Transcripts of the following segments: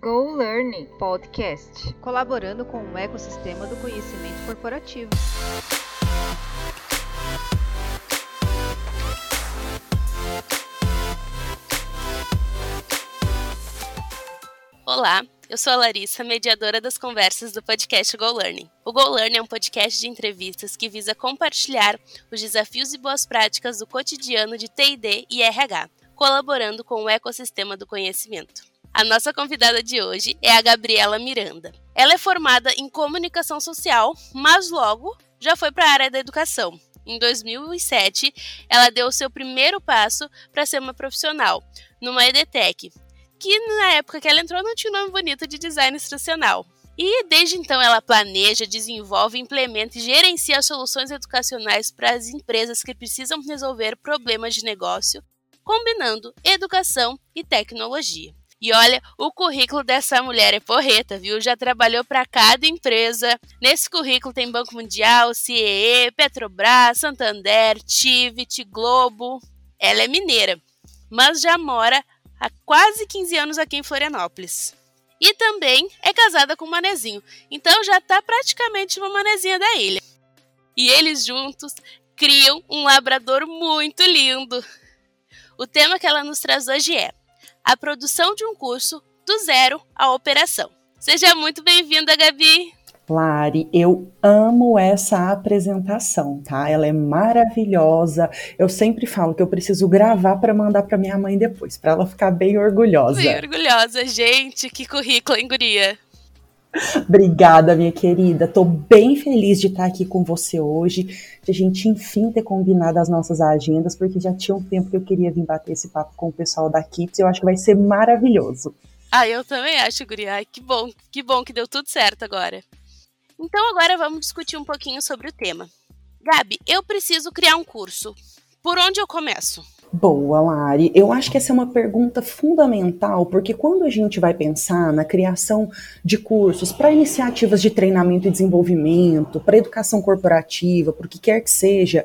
Go Learning Podcast, colaborando com o ecossistema do conhecimento corporativo. Olá, eu sou a Larissa, mediadora das conversas do podcast Go Learning. O Go Learning é um podcast de entrevistas que visa compartilhar os desafios e boas práticas do cotidiano de TD e RH, colaborando com o ecossistema do conhecimento. A nossa convidada de hoje é a Gabriela Miranda. Ela é formada em comunicação social, mas logo já foi para a área da educação. Em 2007, ela deu o seu primeiro passo para ser uma profissional, numa EDTech, que na época que ela entrou não tinha um nome bonito de design instrucional. E desde então ela planeja, desenvolve, implementa e gerencia soluções educacionais para as empresas que precisam resolver problemas de negócio, combinando educação e tecnologia. E olha, o currículo dessa mulher é porreta, viu? Já trabalhou para cada empresa. Nesse currículo tem Banco Mundial, CEE, Petrobras, Santander, Tivit, Globo. Ela é mineira, mas já mora há quase 15 anos aqui em Florianópolis. E também é casada com um manezinho, então já está praticamente uma manezinha da ilha. E eles juntos criam um labrador muito lindo. O tema que ela nos traz hoje é a produção de um curso do zero à operação. Seja muito bem-vinda, Gabi! Lari, eu amo essa apresentação, tá? Ela é maravilhosa. Eu sempre falo que eu preciso gravar para mandar para minha mãe depois, para ela ficar bem orgulhosa. Bem orgulhosa, gente. Que currículo, hein, guria? Obrigada, minha querida. Tô bem feliz de estar aqui com você hoje, de a gente enfim ter combinado as nossas agendas, porque já tinha um tempo que eu queria vir bater esse papo com o pessoal da Kips e eu acho que vai ser maravilhoso. Ah, eu também acho, Guria. Ai, que bom, que bom que deu tudo certo agora. Então agora vamos discutir um pouquinho sobre o tema. Gabi, eu preciso criar um curso. Por onde eu começo? Boa, Lari. Eu acho que essa é uma pergunta fundamental, porque quando a gente vai pensar na criação de cursos para iniciativas de treinamento e desenvolvimento, para educação corporativa, por que quer que seja,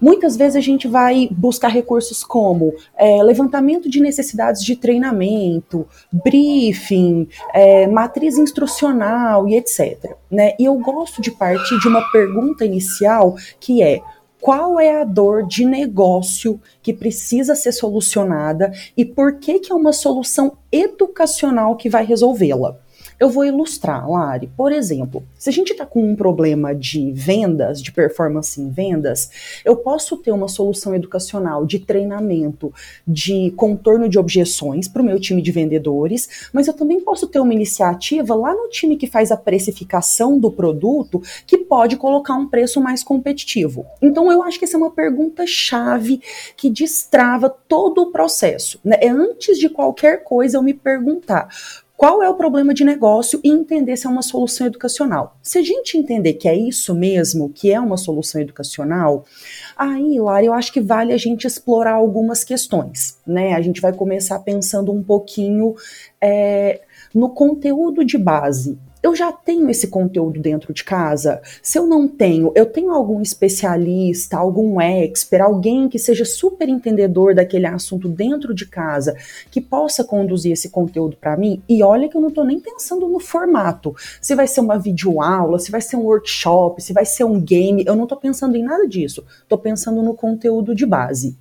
muitas vezes a gente vai buscar recursos como é, levantamento de necessidades de treinamento, briefing, é, matriz instrucional e etc. Né? E eu gosto de partir de uma pergunta inicial que é qual é a dor de negócio que precisa ser solucionada e por que, que é uma solução educacional que vai resolvê-la. Eu vou ilustrar, Lari. Por exemplo, se a gente está com um problema de vendas, de performance em vendas, eu posso ter uma solução educacional de treinamento, de contorno de objeções para o meu time de vendedores, mas eu também posso ter uma iniciativa lá no time que faz a precificação do produto que pode colocar um preço mais competitivo. Então, eu acho que essa é uma pergunta chave que destrava todo o processo. Né? É antes de qualquer coisa eu me perguntar qual é o problema de negócio e entender se é uma solução educacional. Se a gente entender que é isso mesmo, que é uma solução educacional, aí, Lara, eu acho que vale a gente explorar algumas questões, né? A gente vai começar pensando um pouquinho é, no conteúdo de base eu já tenho esse conteúdo dentro de casa? Se eu não tenho, eu tenho algum especialista, algum expert, alguém que seja super entendedor daquele assunto dentro de casa, que possa conduzir esse conteúdo para mim? E olha que eu não estou nem pensando no formato. Se vai ser uma videoaula, se vai ser um workshop, se vai ser um game, eu não estou pensando em nada disso. Estou pensando no conteúdo de base.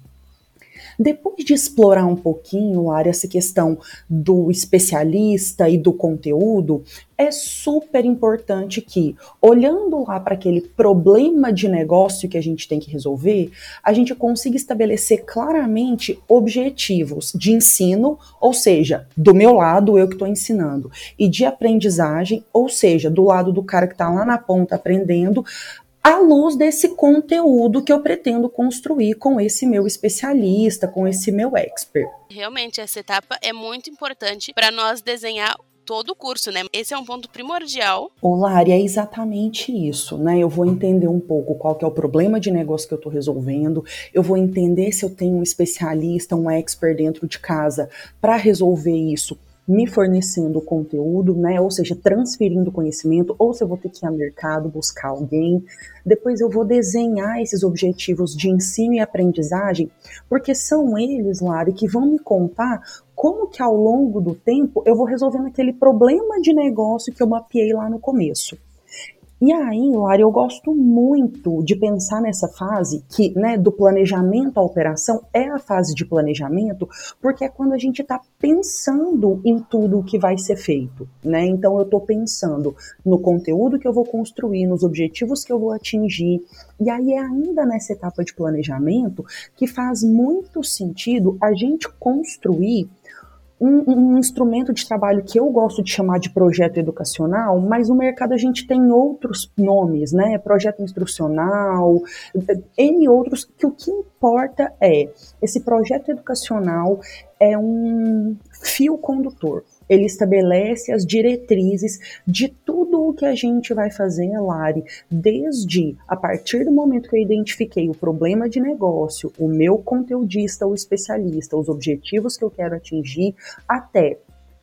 Depois de explorar um pouquinho, área essa questão do especialista e do conteúdo, é super importante que, olhando lá para aquele problema de negócio que a gente tem que resolver, a gente consiga estabelecer claramente objetivos de ensino, ou seja, do meu lado, eu que estou ensinando, e de aprendizagem, ou seja, do lado do cara que está lá na ponta aprendendo, à luz desse conteúdo que eu pretendo construir com esse meu especialista, com esse meu expert. Realmente, essa etapa é muito importante para nós desenhar todo o curso, né? Esse é um ponto primordial. Lari, é exatamente isso, né? Eu vou entender um pouco qual que é o problema de negócio que eu estou resolvendo, eu vou entender se eu tenho um especialista, um expert dentro de casa para resolver isso me fornecendo conteúdo, né? Ou seja, transferindo conhecimento, ou se eu vou ter que ir ao mercado buscar alguém. Depois eu vou desenhar esses objetivos de ensino e aprendizagem, porque são eles, Lari, que vão me contar como que ao longo do tempo eu vou resolvendo aquele problema de negócio que eu mapeei lá no começo. E aí, Lari, eu gosto muito de pensar nessa fase que, né, do planejamento à operação é a fase de planejamento, porque é quando a gente está pensando em tudo o que vai ser feito, né? Então eu estou pensando no conteúdo que eu vou construir, nos objetivos que eu vou atingir. E aí é ainda nessa etapa de planejamento que faz muito sentido a gente construir um, um, instrumento de trabalho que eu gosto de chamar de projeto educacional, mas no mercado a gente tem outros nomes, né? Projeto instrucional, N outros, que o que importa é esse projeto educacional é um fio condutor ele estabelece as diretrizes de tudo o que a gente vai fazer, Lari, desde a partir do momento que eu identifiquei o problema de negócio, o meu conteudista ou especialista, os objetivos que eu quero atingir, até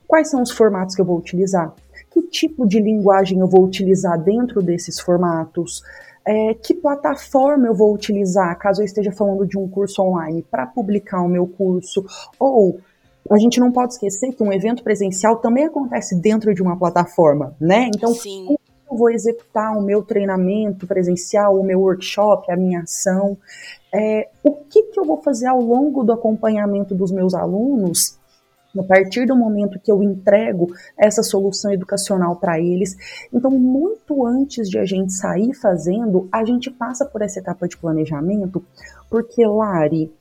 quais são os formatos que eu vou utilizar, que tipo de linguagem eu vou utilizar dentro desses formatos. É, que plataforma eu vou utilizar caso eu esteja falando de um curso online para publicar o meu curso, ou a gente não pode esquecer que um evento presencial também acontece dentro de uma plataforma, né? Então, Sim. como eu vou executar o meu treinamento presencial, o meu workshop, a minha ação? É, o que, que eu vou fazer ao longo do acompanhamento dos meus alunos a partir do momento que eu entrego essa solução educacional para eles. Então, muito antes de a gente sair fazendo, a gente passa por essa etapa de planejamento, porque, Lari,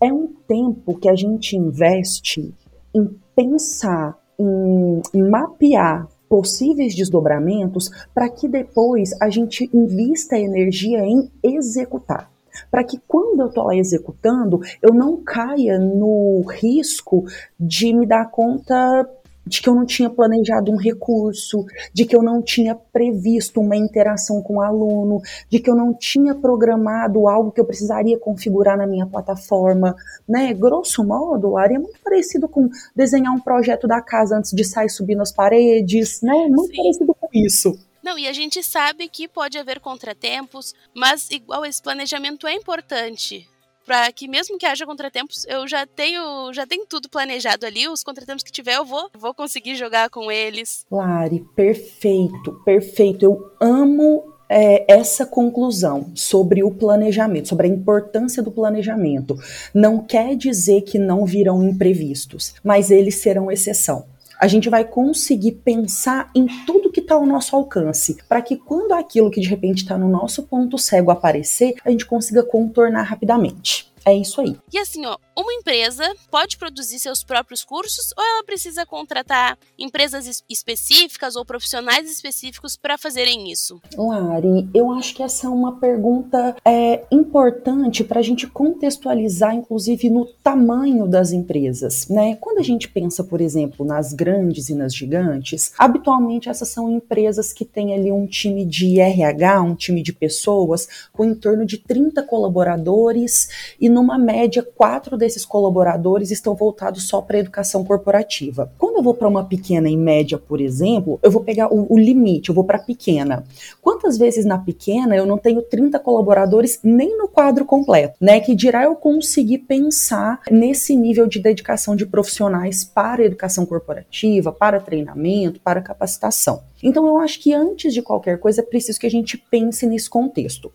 é um tempo que a gente investe em pensar, em, em mapear possíveis desdobramentos para que depois a gente invista energia em executar. Para que quando eu estou lá executando, eu não caia no risco de me dar conta de que eu não tinha planejado um recurso, de que eu não tinha previsto uma interação com o aluno, de que eu não tinha programado algo que eu precisaria configurar na minha plataforma, né? Grosso modo, Ari, é muito parecido com desenhar um projeto da casa antes de sair subindo as paredes, né? Muito Sim. parecido com isso. Não, e a gente sabe que pode haver contratempos, mas igual esse planejamento é importante para que mesmo que haja contratempos, eu já tenho, já tenho tudo planejado ali, os contratempos que tiver eu vou, vou conseguir jogar com eles. Lari, perfeito, perfeito. Eu amo é, essa conclusão sobre o planejamento, sobre a importância do planejamento. Não quer dizer que não virão imprevistos, mas eles serão exceção a gente vai conseguir pensar em tudo que está ao nosso alcance, para que quando aquilo que de repente está no nosso ponto cego aparecer, a gente consiga contornar rapidamente. É isso aí. E assim, ó, uma empresa pode produzir seus próprios cursos ou ela precisa contratar empresas específicas ou profissionais específicos para fazerem isso? Lari, eu acho que essa é uma pergunta é, importante para a gente contextualizar, inclusive, no tamanho das empresas. Né? Quando a gente pensa, por exemplo, nas grandes e nas gigantes, habitualmente essas são empresas que têm ali um time de RH, um time de pessoas, com em torno de 30 colaboradores e numa média, quatro desses colaboradores estão voltados só para a educação corporativa. Quando eu vou para uma pequena e média, por exemplo, eu vou pegar o, o limite, eu vou para pequena. Quantas vezes na pequena eu não tenho 30 colaboradores nem no quadro completo, né? Que dirá eu conseguir pensar nesse nível de dedicação de profissionais para educação corporativa, para treinamento, para capacitação. Então eu acho que antes de qualquer coisa é preciso que a gente pense nesse contexto.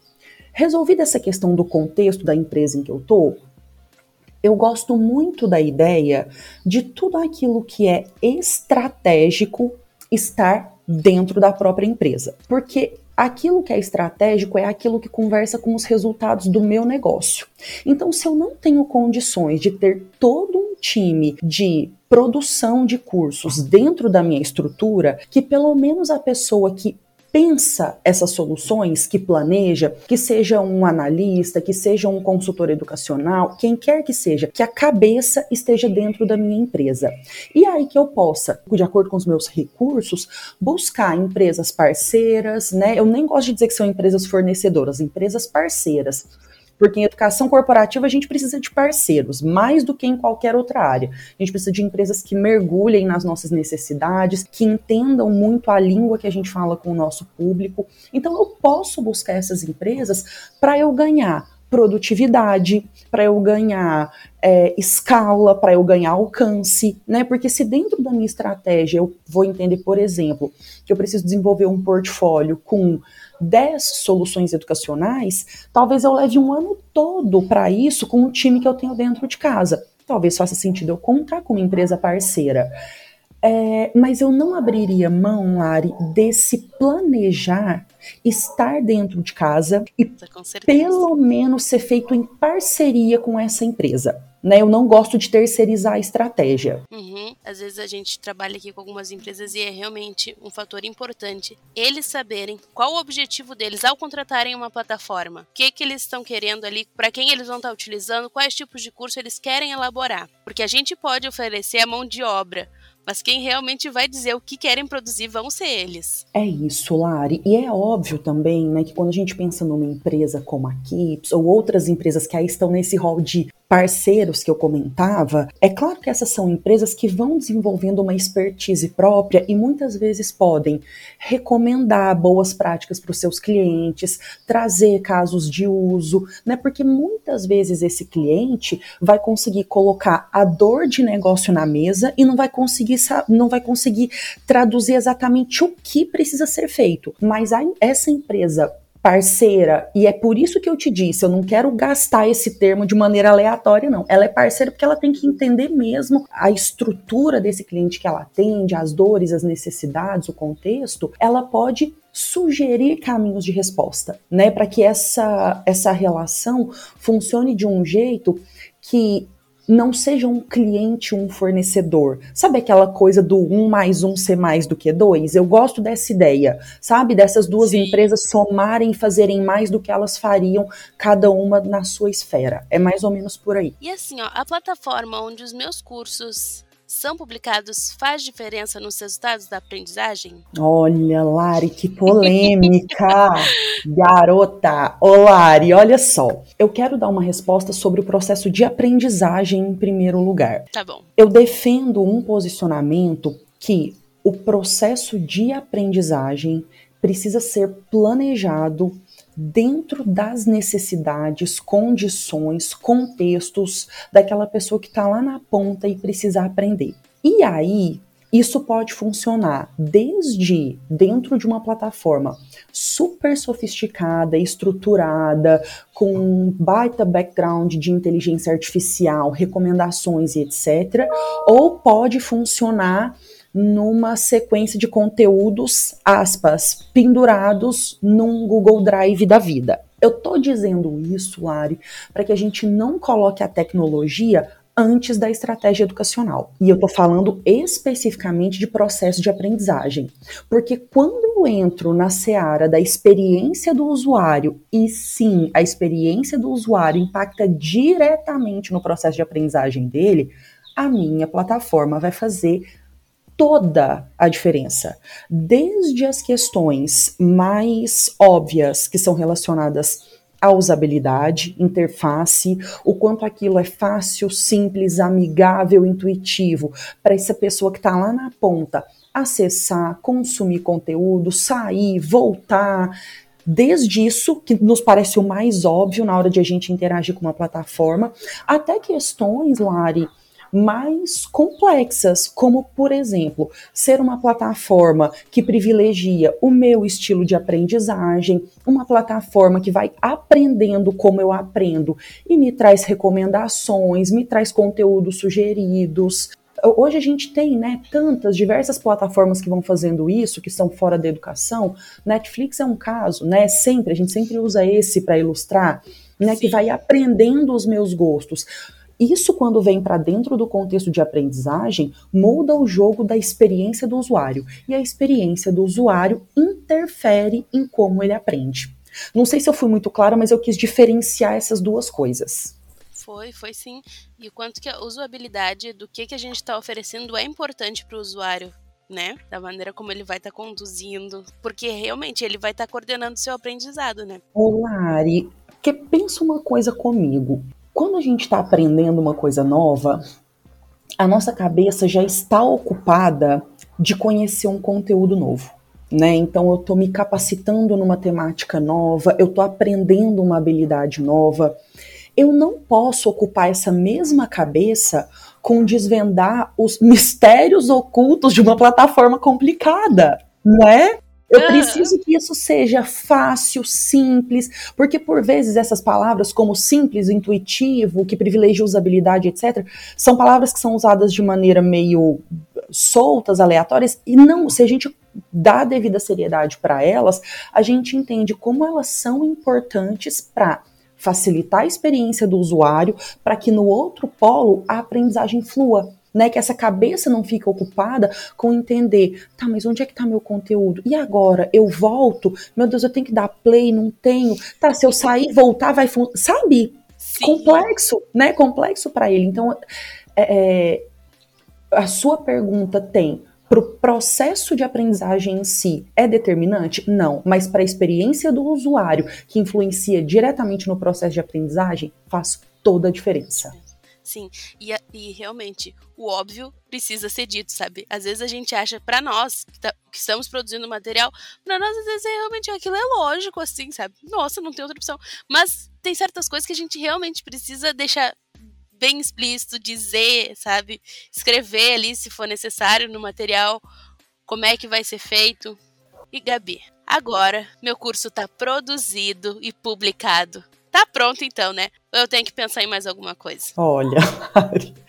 Resolvida essa questão do contexto da empresa em que eu estou, eu gosto muito da ideia de tudo aquilo que é estratégico estar dentro da própria empresa. Porque aquilo que é estratégico é aquilo que conversa com os resultados do meu negócio. Então, se eu não tenho condições de ter todo um time de produção de cursos dentro da minha estrutura, que pelo menos a pessoa que pensa essas soluções, que planeja, que seja um analista, que seja um consultor educacional, quem quer que seja, que a cabeça esteja dentro da minha empresa. E aí que eu possa, de acordo com os meus recursos, buscar empresas parceiras, né? Eu nem gosto de dizer que são empresas fornecedoras, empresas parceiras porque em educação corporativa a gente precisa de parceiros, mais do que em qualquer outra área. A gente precisa de empresas que mergulhem nas nossas necessidades, que entendam muito a língua que a gente fala com o nosso público. Então eu posso buscar essas empresas para eu ganhar produtividade, para eu ganhar é, escala, para eu ganhar alcance, né? Porque se dentro da minha estratégia eu vou entender, por exemplo, que eu preciso desenvolver um portfólio com 10 soluções educacionais, talvez eu leve um ano todo para isso com o time que eu tenho dentro de casa. Talvez faça sentido eu contar com uma empresa parceira. É, mas eu não abriria mão, Lari, desse planejar estar dentro de casa e pelo menos ser feito em parceria com essa empresa. Né, eu não gosto de terceirizar a estratégia. Uhum. Às vezes a gente trabalha aqui com algumas empresas e é realmente um fator importante eles saberem qual o objetivo deles ao contratarem uma plataforma, o que, que eles estão querendo ali, para quem eles vão estar utilizando, quais tipos de curso eles querem elaborar. Porque a gente pode oferecer a mão de obra, mas quem realmente vai dizer o que querem produzir vão ser eles. É isso, Lari. E é óbvio também, né, que quando a gente pensa numa empresa como a Kips ou outras empresas que aí estão nesse rol de parceiros que eu comentava, é claro que essas são empresas que vão desenvolvendo uma expertise própria e muitas vezes podem recomendar boas práticas para os seus clientes, trazer casos de uso, né? Porque muitas vezes esse cliente vai conseguir colocar a dor de negócio na mesa e não vai conseguir não vai conseguir traduzir exatamente o que precisa ser feito. Mas a, essa empresa parceira, e é por isso que eu te disse, eu não quero gastar esse termo de maneira aleatória, não. Ela é parceira porque ela tem que entender mesmo a estrutura desse cliente que ela atende, as dores, as necessidades, o contexto. Ela pode sugerir caminhos de resposta, né, para que essa essa relação funcione de um jeito que não seja um cliente um fornecedor. Sabe aquela coisa do um mais um ser mais do que dois? Eu gosto dessa ideia, sabe? Dessas duas Sim. empresas somarem e fazerem mais do que elas fariam, cada uma na sua esfera. É mais ou menos por aí. E assim, ó, a plataforma onde os meus cursos são publicados faz diferença nos resultados da aprendizagem? Olha, Lari, que polêmica! Garota! Ô, Lari, olha só. Eu quero dar uma resposta sobre o processo de aprendizagem em primeiro lugar. Tá bom. Eu defendo um posicionamento que o processo de aprendizagem precisa ser planejado dentro das necessidades, condições, contextos daquela pessoa que está lá na ponta e precisa aprender. E aí, isso pode funcionar desde dentro de uma plataforma super sofisticada, estruturada, com baita background de inteligência artificial, recomendações e etc. Ou pode funcionar numa sequência de conteúdos, aspas, pendurados num Google Drive da vida. Eu tô dizendo isso, Lari, para que a gente não coloque a tecnologia antes da estratégia educacional. E eu tô falando especificamente de processo de aprendizagem. Porque quando eu entro na seara da experiência do usuário, e sim, a experiência do usuário impacta diretamente no processo de aprendizagem dele, a minha plataforma vai fazer toda a diferença. Desde as questões mais óbvias, que são relacionadas à usabilidade, interface, o quanto aquilo é fácil, simples, amigável, intuitivo, para essa pessoa que está lá na ponta acessar, consumir conteúdo, sair, voltar. Desde isso, que nos parece o mais óbvio na hora de a gente interagir com uma plataforma, até questões, Lari, mais complexas, como, por exemplo, ser uma plataforma que privilegia o meu estilo de aprendizagem, uma plataforma que vai aprendendo como eu aprendo e me traz recomendações, me traz conteúdos sugeridos. Hoje a gente tem, né, tantas diversas plataformas que vão fazendo isso, que são fora da educação. Netflix é um caso, né? Sempre a gente sempre usa esse para ilustrar, né, Sim. que vai aprendendo os meus gostos. Isso, quando vem para dentro do contexto de aprendizagem, muda o jogo da experiência do usuário. E a experiência do usuário interfere em como ele aprende. Não sei se eu fui muito clara, mas eu quis diferenciar essas duas coisas. Foi, foi sim. E o quanto que a usabilidade do que, que a gente está oferecendo é importante para o usuário, né? Da maneira como ele vai estar tá conduzindo. Porque realmente ele vai estar tá coordenando o seu aprendizado, né? Ô, Lari, que pensa uma coisa comigo. Quando a gente está aprendendo uma coisa nova, a nossa cabeça já está ocupada de conhecer um conteúdo novo. né? Então eu estou me capacitando numa temática nova, eu estou aprendendo uma habilidade nova. Eu não posso ocupar essa mesma cabeça com desvendar os mistérios ocultos de uma plataforma complicada, né? Eu preciso que isso seja fácil, simples, porque por vezes essas palavras como simples, intuitivo, que privilegia usabilidade, etc., são palavras que são usadas de maneira meio soltas, aleatórias, e não, se a gente dá a devida seriedade para elas, a gente entende como elas são importantes para facilitar a experiência do usuário, para que no outro polo a aprendizagem flua né? Que essa cabeça não fica ocupada com entender, tá, mas onde é que tá meu conteúdo? E agora? Eu volto? Meu Deus, eu tenho que dar play, não tenho. Tá, se eu sair voltar, vai funcionar. Sabe? Sim. Complexo, né? Complexo para ele. Então, é, é, a sua pergunta tem para o processo de aprendizagem em si é determinante? Não, mas para a experiência do usuário, que influencia diretamente no processo de aprendizagem, faz toda a diferença. Sim, e, e realmente, o óbvio precisa ser dito, sabe? Às vezes a gente acha, para nós, que, tá, que, estamos produzindo material, para nós, às vezes, é realmente aquilo é lógico, assim, sabe? Nossa, não tem outra opção. Mas tem certas coisas que a gente realmente precisa deixar bem explícito, dizer, sabe? Escrever ali, se for necessário, no material, como é que vai ser feito. E Gabi, agora meu curso está produzido e publicado. Tá pronto então, né? Ou eu tenho que pensar em mais alguma coisa? Olha,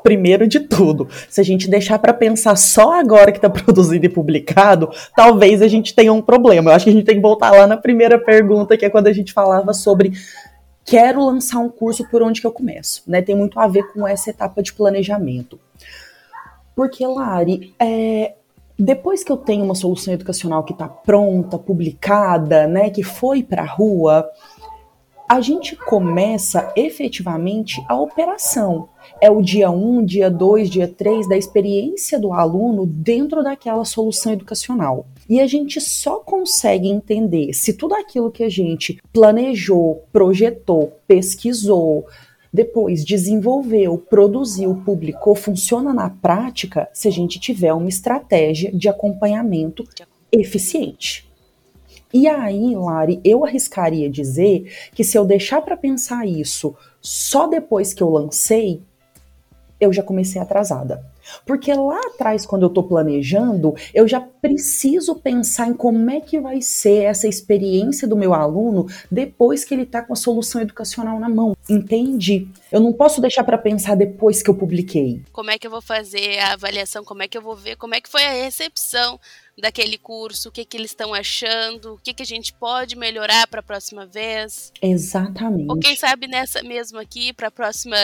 primeiro de tudo, se a gente deixar para pensar só agora que tá produzido e publicado, talvez a gente tenha um problema. Eu acho que a gente tem que voltar lá na primeira pergunta, que é quando a gente falava sobre quero lançar um curso por onde que eu começo, né? Tem muito a ver com essa etapa de planejamento. Porque, Lari, é, depois que eu tenho uma solução educacional que está pronta, publicada, né, que foi para rua, a gente começa efetivamente a operação. É o dia 1, um, dia 2, dia 3 da experiência do aluno dentro daquela solução educacional. E a gente só consegue entender se tudo aquilo que a gente planejou, projetou, pesquisou, depois desenvolveu, produziu, publicou, funciona na prática se a gente tiver uma estratégia de acompanhamento eficiente. E aí, Lari, eu arriscaria dizer que se eu deixar para pensar isso só depois que eu lancei, eu já comecei atrasada. Porque lá atrás, quando eu estou planejando, eu já preciso pensar em como é que vai ser essa experiência do meu aluno depois que ele está com a solução educacional na mão. Entende? Eu não posso deixar para pensar depois que eu publiquei. Como é que eu vou fazer a avaliação? Como é que eu vou ver? Como é que foi a recepção daquele curso, o que, que eles estão achando, o que, que a gente pode melhorar para a próxima vez. Exatamente. Ou quem sabe nessa mesmo aqui, para a próxima,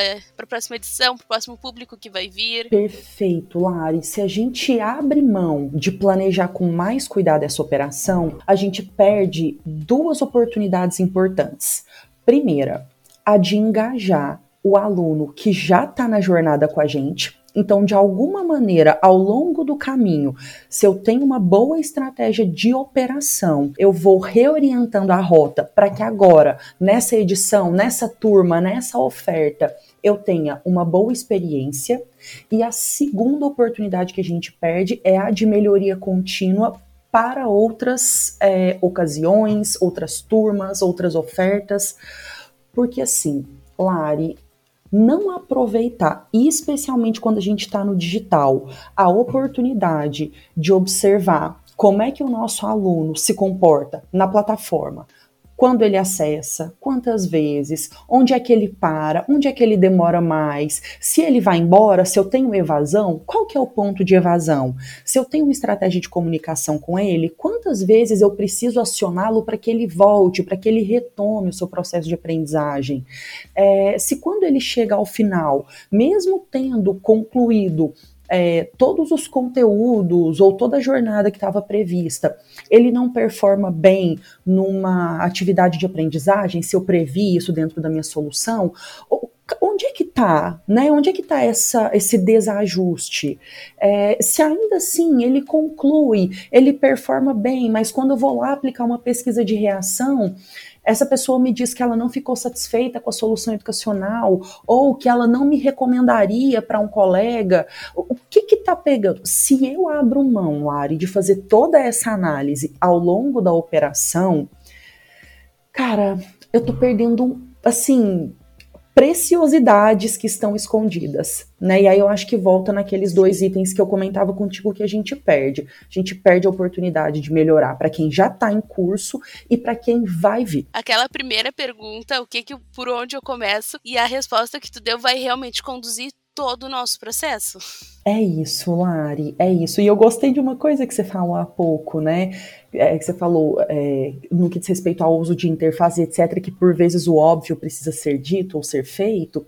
próxima edição, para o próximo público que vai vir. Perfeito, Lari. Se a gente abre mão de planejar com mais cuidado essa operação, a gente perde duas oportunidades importantes. Primeira, a de engajar o aluno que já está na jornada com a gente, então, de alguma maneira, ao longo do caminho, se eu tenho uma boa estratégia de operação, eu vou reorientando a rota para que agora, nessa edição, nessa turma, nessa oferta, eu tenha uma boa experiência. E a segunda oportunidade que a gente perde é a de melhoria contínua para outras é, ocasiões, outras turmas, outras ofertas. Porque assim, Lari, não aproveitar, especialmente quando a gente está no digital, a oportunidade de observar como é que o nosso aluno se comporta na plataforma, quando ele acessa, quantas vezes, onde é que ele para, onde é que ele demora mais, se ele vai embora, se eu tenho evasão, qual que é o ponto de evasão? Se eu tenho uma estratégia de comunicação com ele, quantas vezes eu preciso acioná-lo para que ele volte, para que ele retome o seu processo de aprendizagem? É, se quando ele chega ao final, mesmo tendo concluído é, todos os conteúdos ou toda a jornada que estava prevista, ele não performa bem numa atividade de aprendizagem, se eu previ isso dentro da minha solução, onde é que está, né? Onde é que está esse desajuste? É, se ainda assim ele conclui, ele performa bem, mas quando eu vou lá aplicar uma pesquisa de reação, essa pessoa me diz que ela não ficou satisfeita com a solução educacional ou que ela não me recomendaria para um colega. O que está pegando? Se eu abro mão, Lari, de fazer toda essa análise ao longo da operação, cara, eu tô perdendo, assim, preciosidades que estão escondidas, né? E aí eu acho que volta naqueles dois itens que eu comentava contigo que a gente perde. A gente perde a oportunidade de melhorar para quem já está em curso e para quem vai vir. Aquela primeira pergunta, o que que por onde eu começo e a resposta que tu deu vai realmente conduzir todo o nosso processo. É isso, Lari, é isso. E eu gostei de uma coisa que você falou há pouco, né? É, que você falou é, no que diz respeito ao uso de interface, etc., que por vezes o óbvio precisa ser dito ou ser feito.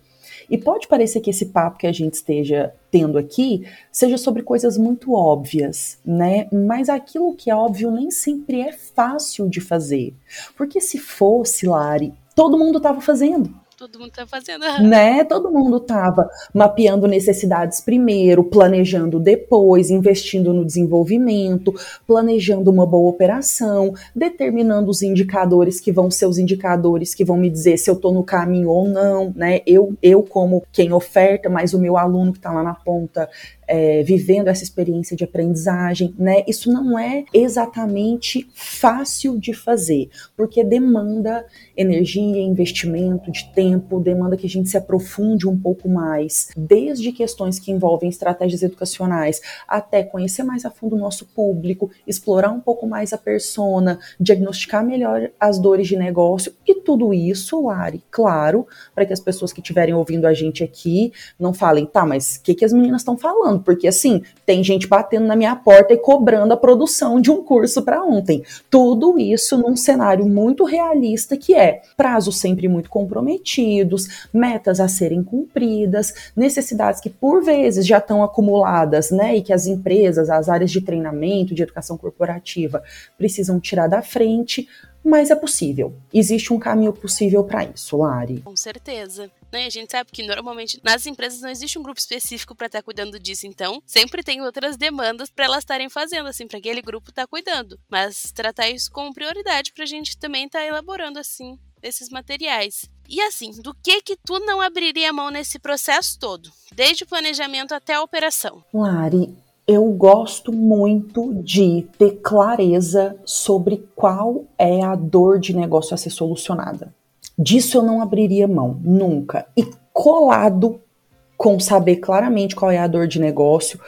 E pode parecer que esse papo que a gente esteja tendo aqui seja sobre coisas muito óbvias, né? Mas aquilo que é óbvio nem sempre é fácil de fazer. Porque se fosse, Lari, todo mundo estava fazendo todo mundo tá fazendo. Né? Todo mundo tava mapeando necessidades primeiro, planejando depois, investindo no desenvolvimento, planejando uma boa operação, determinando os indicadores que vão ser os indicadores que vão me dizer se eu tô no caminho ou não, né? Eu, eu como quem oferta, mas o meu aluno que tá lá na ponta é, vivendo essa experiência de aprendizagem, né? Isso não é exatamente fácil de fazer, porque demanda energia, investimento de tempo, demanda que a gente se aprofunde um pouco mais, desde questões que envolvem estratégias educacionais até conhecer mais a fundo o nosso público, explorar um pouco mais a persona, diagnosticar melhor as dores de negócio e tudo isso, Lari, claro, para que as pessoas que estiverem ouvindo a gente aqui não falem, tá, mas o que, que as meninas estão falando? porque assim, tem gente batendo na minha porta e cobrando a produção de um curso para ontem. Tudo isso num cenário muito realista que é prazos sempre muito metas a serem cumpridas, necessidades que por vezes já estão acumuladas, né, e que as empresas, as áreas de treinamento, de educação corporativa precisam tirar da frente, mas é possível. Existe um caminho possível para isso, Lari. Com certeza. Né? A gente sabe que normalmente nas empresas não existe um grupo específico para estar tá cuidando disso, então sempre tem outras demandas para elas estarem fazendo, assim, para aquele grupo estar tá cuidando. Mas tratar isso como prioridade para a gente também estar tá elaborando, assim, esses materiais. E assim, do que que tu não abriria mão nesse processo todo, desde o planejamento até a operação? Lari, eu gosto muito de ter clareza sobre qual é a dor de negócio a ser solucionada. Disso eu não abriria mão, nunca. E colado com saber claramente qual é a dor de negócio,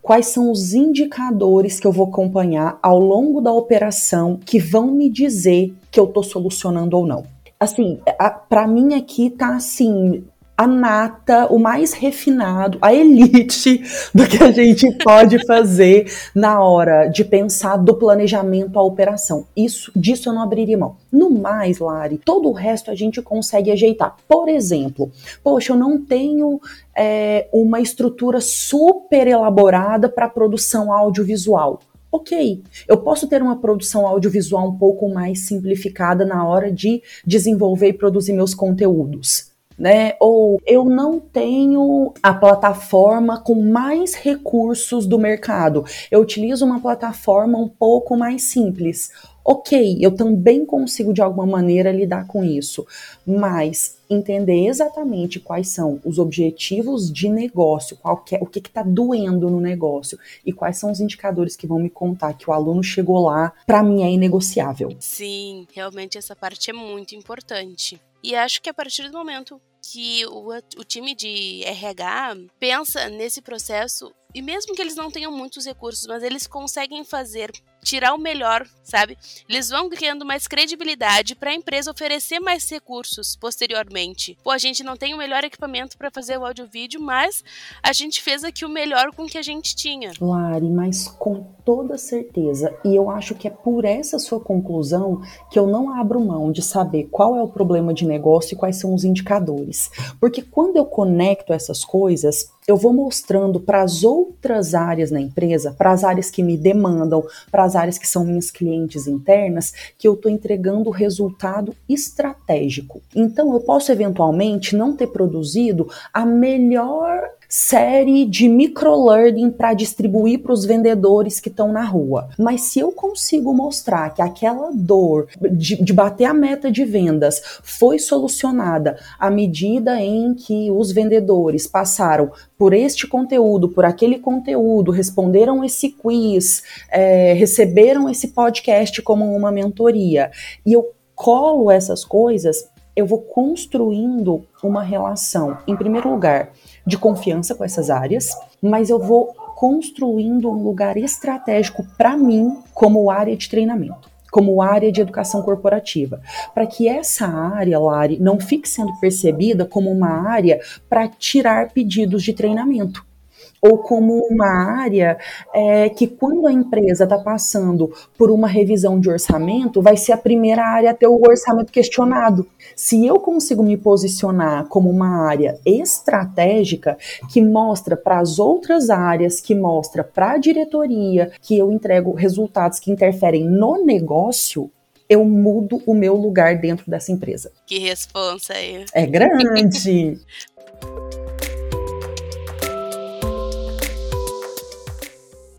quais são os indicadores que eu vou acompanhar ao longo da operação que vão me dizer que eu estou solucionando ou não. Assim, para mim aqui tá assim, a nata, o mais refinado, a elite do que a gente pode fazer na hora de pensar do planejamento à operação. Isso, disso eu não abriria mão. No mais, Lari, todo o resto a gente consegue ajeitar. Por exemplo, poxa, eu não tenho é, uma estrutura super elaborada para produção audiovisual. Ok, eu posso ter uma produção audiovisual um pouco mais simplificada na hora de desenvolver e produzir meus conteúdos né? Ou eu não tenho a plataforma com mais recursos do mercado. Eu utilizo uma plataforma um pouco mais simples. Ok, eu também consigo de alguma maneira lidar com isso, mas entender exatamente quais são os objetivos de negócio, é, o que está doendo no negócio e quais são os indicadores que vão me contar que o aluno chegou lá, para mim é inegociável. Sim, realmente essa parte é muito importante. E acho que a partir do momento que o, o time de RH pensa nesse processo, e mesmo que eles não tenham muitos recursos, mas eles conseguem fazer tirar o melhor, sabe? Eles vão criando mais credibilidade para a empresa oferecer mais recursos posteriormente. Pô, a gente não tem o melhor equipamento para fazer o áudio vídeo, mas a gente fez aqui o melhor com o que a gente tinha. Lari, mas com toda certeza. E eu acho que é por essa sua conclusão que eu não abro mão de saber qual é o problema de negócio e quais são os indicadores. Porque quando eu conecto essas coisas, eu vou mostrando para as outras áreas na empresa, para as áreas que me demandam, para as áreas que são minhas clientes internas, que eu estou entregando resultado estratégico. Então, eu posso eventualmente não ter produzido a melhor série de microlearning para distribuir para os vendedores que estão na rua. Mas se eu consigo mostrar que aquela dor de, de, bater a meta de vendas foi solucionada à medida em que os vendedores passaram por este conteúdo, por aquele conteúdo, responderam esse quiz, é, receberam esse podcast como uma mentoria, e eu colo essas coisas, eu vou construindo uma relação, em primeiro lugar, de confiança com essas áreas, mas eu vou construindo um lugar estratégico para mim como área de treinamento como área de educação corporativa, para que essa área, Lari, não fique sendo percebida como uma área para tirar pedidos de treinamento ou como uma área é, que, quando a empresa está passando por uma revisão de orçamento, vai ser a primeira área a ter o orçamento questionado. Se eu consigo me posicionar como uma área estratégica que mostra para as outras áreas, que mostra para a diretoria que eu entrego resultados que interferem no negócio, eu mudo o meu lugar dentro dessa empresa. Que responsa aí. É grande.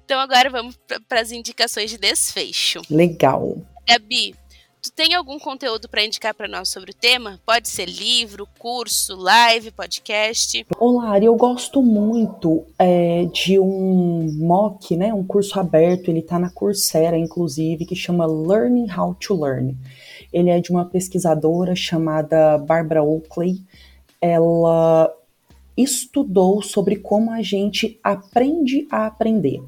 Então agora vamos para as indicações de desfecho. Legal. Gabi, tu tem algum conteúdo para indicar para nós sobre o tema? Pode ser livro, curso, live, podcast? Olá, eu gosto muito é, de um MOOC, né, um curso aberto, ele está na Coursera, inclusive, que chama Learning How to Learn. Ele é de uma pesquisadora chamada Barbara Oakley. Ela estudou sobre como a gente aprende a aprender.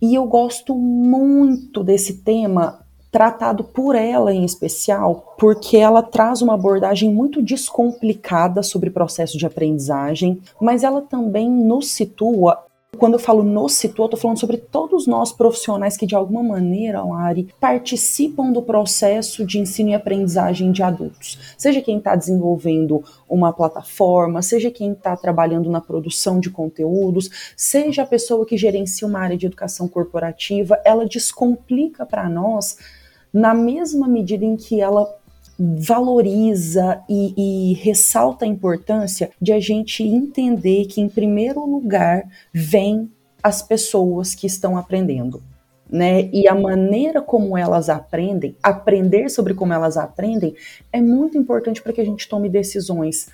E eu gosto muito desse tema tratado por ela em especial, porque ela traz uma abordagem muito descomplicada sobre processo de aprendizagem, mas ela também nos situa quando eu falo nos situa, eu tô falando sobre todos nós profissionais que de alguma maneira, Lari, participam do processo de ensino e aprendizagem de adultos. Seja quem está desenvolvendo uma plataforma, seja quem está trabalhando na produção de conteúdos, seja a pessoa que gerencia uma área de educação corporativa, ela descomplica para nós na mesma medida em que ela valoriza e, e, ressalta a importância de a gente entender que, em primeiro lugar, vem as pessoas que estão aprendendo. Né? E a maneira como elas aprendem, aprender sobre como elas aprendem, é muito importante para que a gente tome decisões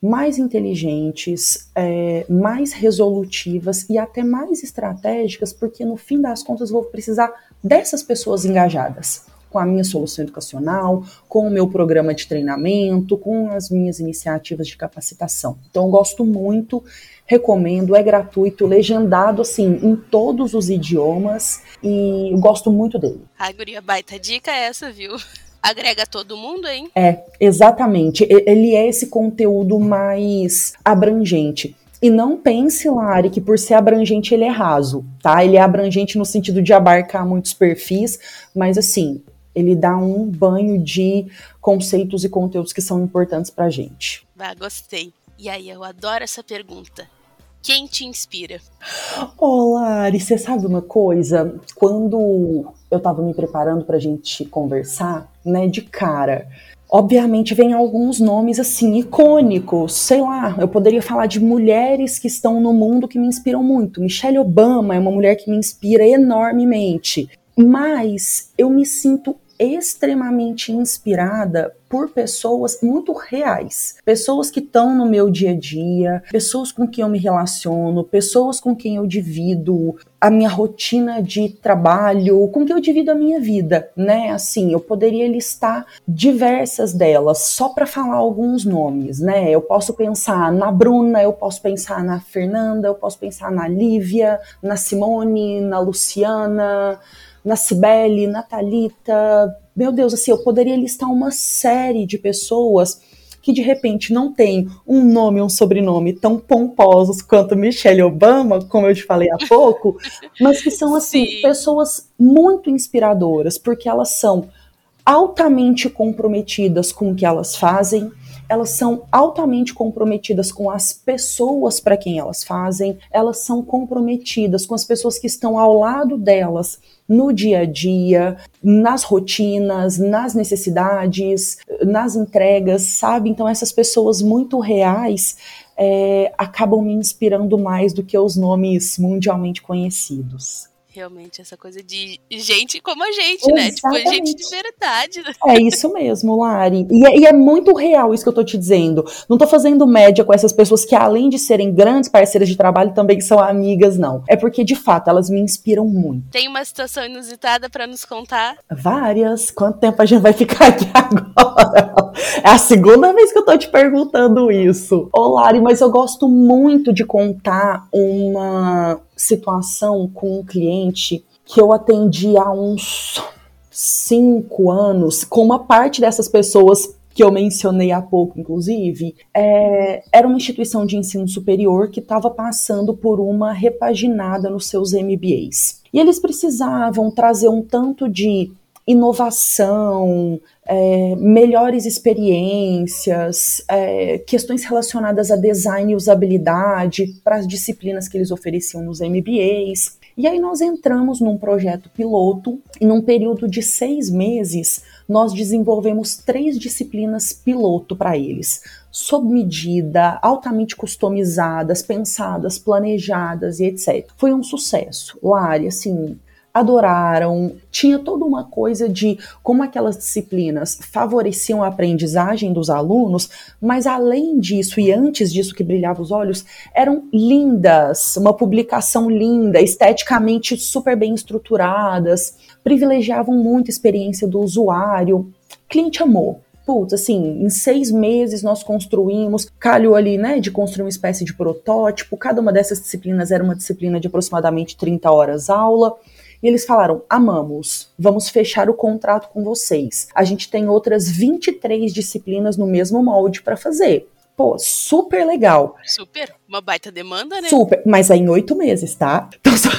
mais inteligentes, é, mais resolutivas e até mais estratégicas, porque no fim das contas vou precisar dessas pessoas engajadas com a minha solução educacional, com o meu programa de treinamento, com as minhas iniciativas de capacitação. Então, eu gosto muito, recomendo, é gratuito, legendado assim em todos os idiomas e gosto muito dele. Ai, guria, baita dica é essa, viu? agrega todo mundo, hein? É, exatamente. Ele é esse conteúdo mais abrangente. E não pense, Lari, que por ser abrangente ele é raso, tá? Ele é abrangente no sentido de abarcar muitos perfis, mas assim, ele dá um banho de conceitos e conteúdos que são importantes pra gente. Ah, gostei. E aí, eu adoro essa pergunta. Quem te inspira? Olá, Ari, você sabe uma coisa? Quando eu tava me preparando pra gente conversar, né, de cara, Obviamente vem alguns nomes assim icônicos, sei lá, eu poderia falar de mulheres que estão no mundo que me inspiram muito. Michelle Obama é uma mulher que me inspira enormemente, mas eu me sinto extremamente inspirada por pessoas muito reais, pessoas que estão no meu dia a dia, pessoas com quem eu me relaciono, pessoas com quem eu divido a minha rotina de trabalho, com quem eu divido a minha vida, né? Assim, eu poderia listar diversas delas só para falar alguns nomes, né? Eu posso pensar na Bruna, eu posso pensar na Fernanda, eu posso pensar na Lívia, na Simone, na Luciana, na Cibele, na Thalita, meu Deus, assim, eu poderia listar uma série de pessoas que de repente não tem um nome, um sobrenome tão pomposos quanto Michelle Obama, como eu te falei há pouco, mas que são assim Sim. pessoas muito inspiradoras, porque elas são altamente comprometidas com o que elas fazem, elas são altamente comprometidas com as pessoas para quem elas fazem, elas são comprometidas com as pessoas que estão ao lado delas no dia a dia, nas rotinas, nas necessidades, nas entregas, sabe? Então, essas pessoas muito reais é, acabam me inspirando mais do que os nomes mundialmente conhecidos realmente essa coisa de gente como a gente, Exatamente. né? Tipo, gente de verdade. É isso mesmo, Lari. E é, e é, muito real isso que eu tô te dizendo. Não tô fazendo média com essas pessoas que, além de serem grandes parceiras de trabalho, também são amigas, não. É porque, de fato, elas me inspiram muito. Tem uma situação inusitada para nos contar? Várias. Quanto tempo a gente vai ficar aqui agora? É a segunda vez que eu tô te perguntando isso. Ô, Lari, mas eu gosto muito de contar uma situação com um cliente que eu atendi há uns cinco anos, com uma parte dessas pessoas que eu mencionei há pouco, inclusive, é, era uma instituição de ensino superior que estava passando por uma repaginada nos seus MBAs. E eles precisavam trazer um tanto de inovação, é, melhores experiências, é, questões relacionadas a design e usabilidade para as disciplinas que eles ofereciam nos MBAs. E aí nós entramos num projeto piloto e num período de seis meses nós desenvolvemos três disciplinas piloto para eles, sob medida, altamente customizadas, pensadas, planejadas e etc. Foi um sucesso. Lari, assim, adoraram. Tinha toda uma coisa de como aquelas disciplinas favoreciam a aprendizagem dos alunos, mas além disso e antes disso que brilhava os olhos, eram lindas, uma publicação linda, esteticamente super bem estruturadas, privilegiavam muito a experiência do usuário. cliente amou, putz, assim, em seis meses nós construímos, calhou ali, né, de construir uma espécie de protótipo. Cada uma dessas disciplinas era uma disciplina de aproximadamente 30 horas aula. E eles falaram: amamos, vamos fechar o contrato com vocês. A gente tem outras 23 disciplinas no mesmo molde para fazer. Pô, super legal. Super, uma baita demanda, né? Super, mas é em oito meses, tá? Então, só...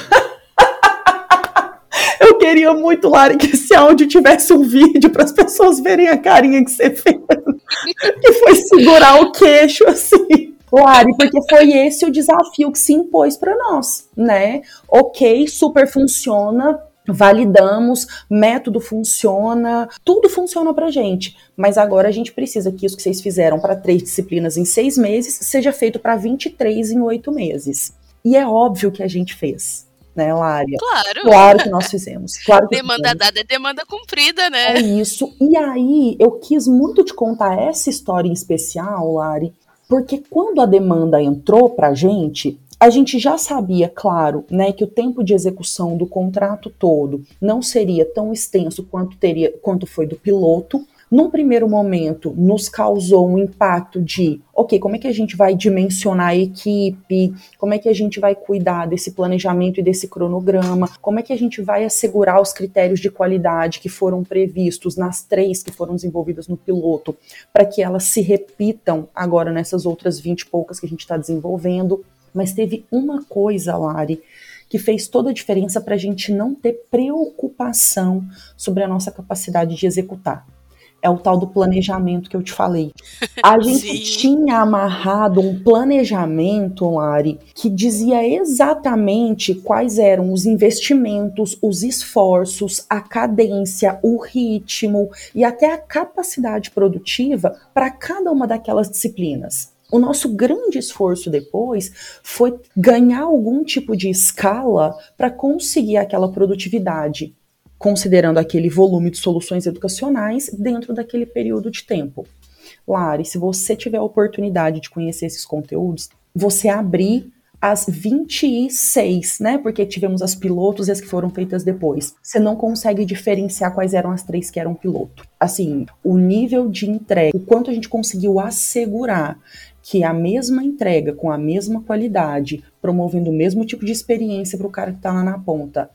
Eu queria muito, Lari, que esse áudio tivesse um vídeo para as pessoas verem a carinha que você fez. que foi segurar o queixo assim. Claro, porque foi esse o desafio que se impôs para nós, né? Ok, super funciona, validamos, método funciona, tudo funciona pra gente. Mas agora a gente precisa que isso que vocês fizeram para três disciplinas em seis meses seja feito para 23 em oito meses. E é óbvio que a gente fez. Né, Lária? Claro. Claro que nós fizemos. Claro demanda fizemos. dada é demanda cumprida, né? É isso. E aí, eu quis muito te contar essa história em especial, Lari, porque quando a demanda entrou para a gente, a gente já sabia, claro, né, que o tempo de execução do contrato todo não seria tão extenso quanto teria, quanto foi do piloto, num primeiro momento, nos causou um impacto de, ok, como é que a gente vai dimensionar a equipe, como é que a gente vai cuidar desse planejamento e desse cronograma, como é que a gente vai assegurar os critérios de qualidade que foram previstos nas três que foram desenvolvidas no piloto, para que elas se repitam agora nessas outras 20 e poucas que a gente está desenvolvendo. Mas teve uma coisa, Lari, que fez toda a diferença para a gente não ter preocupação sobre a nossa capacidade de executar é o tal do planejamento que eu te falei. A gente tinha amarrado um planejamento, Lari, que dizia exatamente quais eram os investimentos, os esforços, a cadência, o ritmo e até a capacidade produtiva para cada uma daquelas disciplinas. O nosso grande esforço depois foi ganhar algum tipo de escala para conseguir aquela produtividade considerando aquele volume de soluções educacionais dentro daquele período de tempo. Lari, se você tiver a oportunidade de conhecer esses conteúdos, você abrir as 26, né? Porque tivemos as pilotos e as que foram feitas depois. Você não consegue diferenciar quais eram as três que eram piloto. Assim, o nível de entrega, o quanto a gente conseguiu assegurar que a mesma entrega, com a mesma qualidade, promovendo o mesmo tipo de experiência para o cara que está lá na ponta,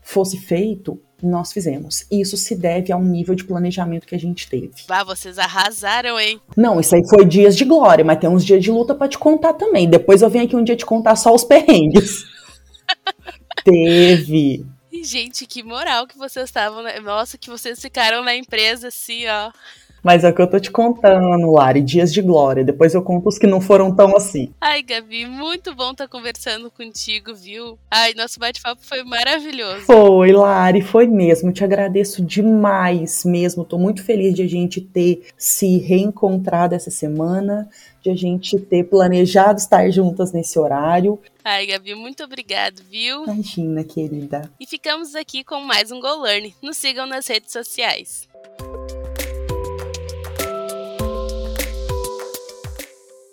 fosse feito, nós fizemos. E isso se deve ao nível de planejamento que a gente teve. Ah, vocês arrasaram, hein? Não, isso aí foi dias de glória, mas tem uns dias de luta para te contar também. Depois eu venho aqui um dia te contar só os perrengues. teve. Gente, que moral que vocês estavam. Nossa, que vocês ficaram na empresa assim, ó. Mas é o que eu tô te contando, Lari, dias de glória. Depois eu conto os que não foram tão assim. Ai, Gabi, muito bom estar tá conversando contigo, viu? Ai, nosso bate-papo foi maravilhoso. Foi, Lari, foi mesmo. Te agradeço demais mesmo. Tô muito feliz de a gente ter se reencontrado essa semana, de a gente ter planejado estar juntas nesse horário. Ai, Gabi, muito obrigado, viu? Imagina, querida. E ficamos aqui com mais um Go Learn. Nos sigam nas redes sociais.